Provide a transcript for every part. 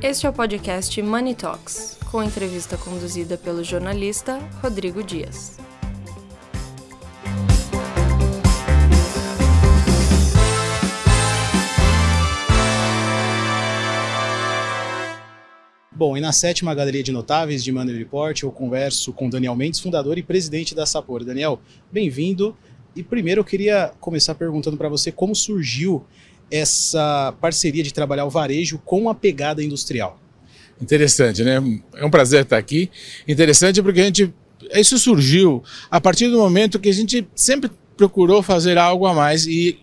Este é o podcast Money Talks, com entrevista conduzida pelo jornalista Rodrigo Dias. Bom, e na sétima galeria de notáveis de Money Report, eu converso com Daniel Mendes, fundador e presidente da Sapor. Daniel, bem-vindo. E primeiro eu queria começar perguntando para você como surgiu essa parceria de trabalhar o varejo com a pegada industrial. Interessante, né? É um prazer estar aqui. Interessante porque a gente isso surgiu a partir do momento que a gente sempre procurou fazer algo a mais e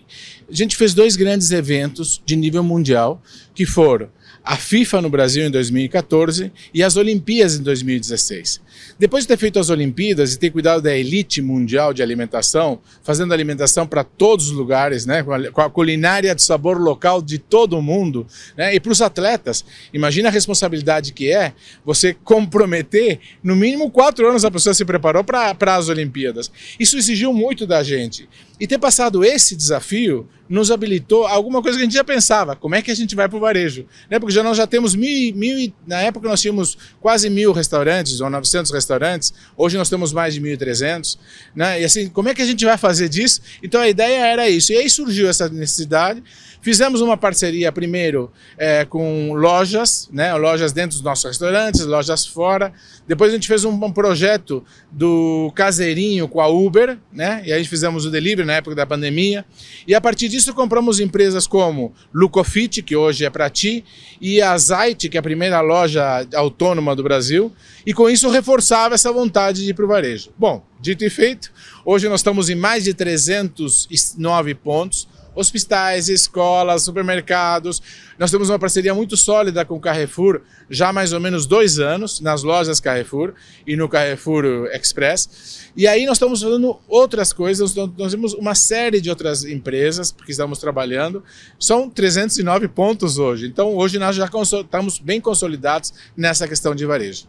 a gente fez dois grandes eventos de nível mundial que foram a FIFA no Brasil em 2014 e as Olimpíadas em 2016. Depois de ter feito as Olimpíadas e ter cuidado da elite mundial de alimentação, fazendo alimentação para todos os lugares, né, com a culinária de sabor local de todo o mundo, né, e para os atletas, imagina a responsabilidade que é você comprometer, no mínimo quatro anos a pessoa se preparou para as Olimpíadas. Isso exigiu muito da gente. E ter passado esse desafio nos habilitou alguma coisa que a gente já pensava, como é que a gente vai para o varejo? Né? Porque já nós já temos mil, mil, na época nós tínhamos quase mil restaurantes, ou 900 restaurantes, hoje nós temos mais de 1.300, né? e assim, como é que a gente vai fazer disso? Então a ideia era isso, e aí surgiu essa necessidade, Fizemos uma parceria primeiro é, com lojas, né, lojas dentro dos nossos restaurantes, lojas fora. Depois a gente fez um, um, projeto do caseirinho com a Uber, né, e aí fizemos o delivery na época da pandemia. E a partir disso compramos empresas como Lucofit, que hoje é para ti, e a Zait, que é a primeira loja autônoma do Brasil. E com isso reforçava essa vontade de ir para o varejo. Bom, dito e feito, hoje nós estamos em mais de 309 pontos hospitais, escolas, supermercados. Nós temos uma parceria muito sólida com o Carrefour já há mais ou menos dois anos, nas lojas Carrefour e no Carrefour Express. E aí nós estamos fazendo outras coisas, nós temos uma série de outras empresas que estamos trabalhando. São 309 pontos hoje, então hoje nós já estamos bem consolidados nessa questão de varejo.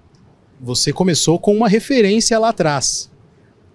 Você começou com uma referência lá atrás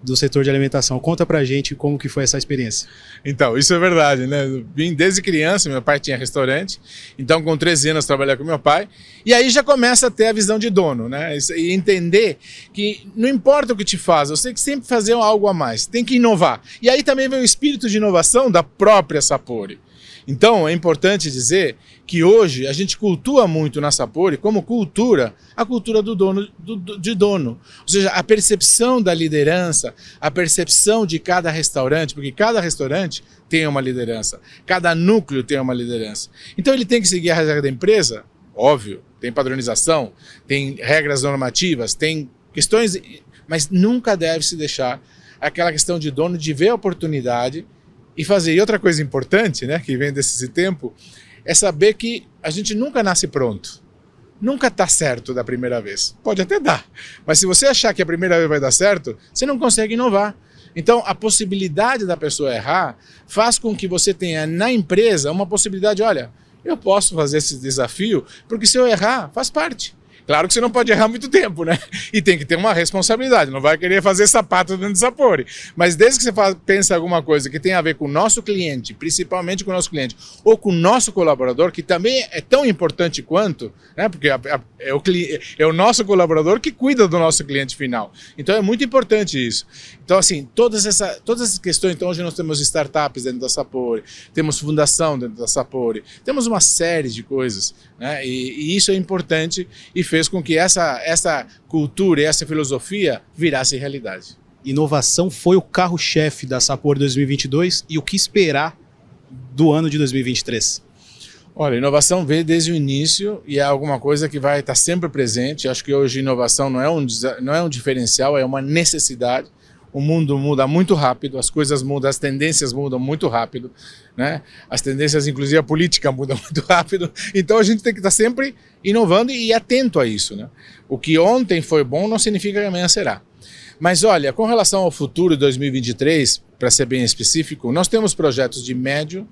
do setor de alimentação. Conta pra gente como que foi essa experiência. Então, isso é verdade, né? Eu vim desde criança, meu pai tinha restaurante, então com 13 anos trabalhei com meu pai, e aí já começa a ter a visão de dono, né? E entender que não importa o que te faz, você tem que sempre fazer algo a mais, tem que inovar. E aí também vem o espírito de inovação da própria Sapori. Então, é importante dizer que hoje a gente cultua muito na Sapori como cultura, a cultura do dono, do, do, de dono. Ou seja, a percepção da liderança, a percepção de cada restaurante, porque cada restaurante tem uma liderança, cada núcleo tem uma liderança. Então, ele tem que seguir a regra da empresa? Óbvio, tem padronização, tem regras normativas, tem questões, mas nunca deve se deixar aquela questão de dono de ver a oportunidade e fazer. E outra coisa importante, né, que vem desse tempo, é saber que a gente nunca nasce pronto. Nunca está certo da primeira vez. Pode até dar, mas se você achar que a primeira vez vai dar certo, você não consegue inovar. Então, a possibilidade da pessoa errar faz com que você tenha na empresa uma possibilidade, olha, eu posso fazer esse desafio, porque se eu errar, faz parte. Claro que você não pode errar muito tempo, né? E tem que ter uma responsabilidade. Não vai querer fazer sapato dentro do Sapori. Mas desde que você faz, pensa alguma coisa que tem a ver com o nosso cliente, principalmente com o nosso cliente, ou com o nosso colaborador, que também é tão importante quanto, né? Porque a, a, é, o, é o nosso colaborador que cuida do nosso cliente final. Então é muito importante isso. Então, assim, todas, essa, todas essas questões. Então, hoje nós temos startups dentro da Sapori, temos fundação dentro da Sapori, temos uma série de coisas, né? E, e isso é importante e fez com que essa, essa cultura e essa filosofia virasse realidade. Inovação foi o carro-chefe da Sapor 2022 e o que esperar do ano de 2023? Olha, inovação veio desde o início e é alguma coisa que vai estar sempre presente. Acho que hoje inovação não é um, não é um diferencial, é uma necessidade o mundo muda muito rápido, as coisas mudam, as tendências mudam muito rápido, né? As tendências, inclusive a política, muda muito rápido. Então a gente tem que estar sempre inovando e atento a isso, né? O que ontem foi bom não significa que amanhã será. Mas olha, com relação ao futuro de 2023, para ser bem específico, nós temos projetos de médio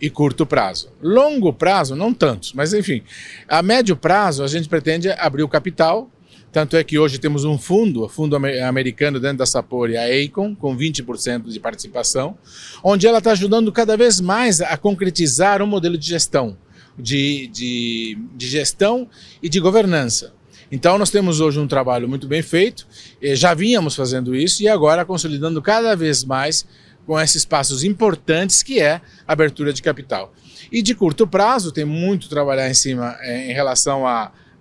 e curto prazo. Longo prazo, não tantos, mas enfim, a médio prazo a gente pretende abrir o capital tanto é que hoje temos um fundo, fundo americano dentro da Sapori, a Acon, com 20% de participação, onde ela está ajudando cada vez mais a concretizar um modelo de gestão de, de, de gestão e de governança. Então, nós temos hoje um trabalho muito bem feito, já vínhamos fazendo isso e agora consolidando cada vez mais com esses passos importantes que é a abertura de capital. E de curto prazo, tem muito trabalhar em cima é, em relação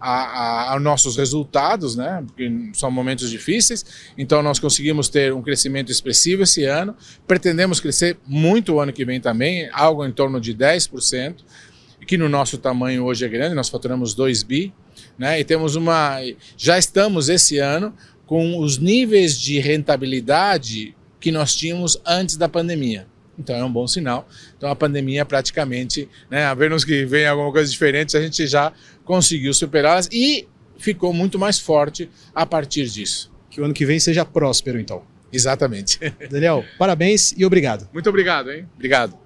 a, a, a, nossos resultados, né? Porque são momentos difíceis. Então nós conseguimos ter um crescimento expressivo esse ano. Pretendemos crescer muito o ano que vem também, algo em torno de 10%, que no nosso tamanho hoje é grande. Nós faturamos 2 bi, né? E temos uma, já estamos esse ano com os níveis de rentabilidade que nós tínhamos antes da pandemia. Então é um bom sinal. Então a pandemia praticamente, né, a menos que venha alguma coisa diferente, a gente já conseguiu superá-las e ficou muito mais forte a partir disso. Que o ano que vem seja próspero, então. Exatamente. Daniel, parabéns e obrigado. Muito obrigado, hein? Obrigado.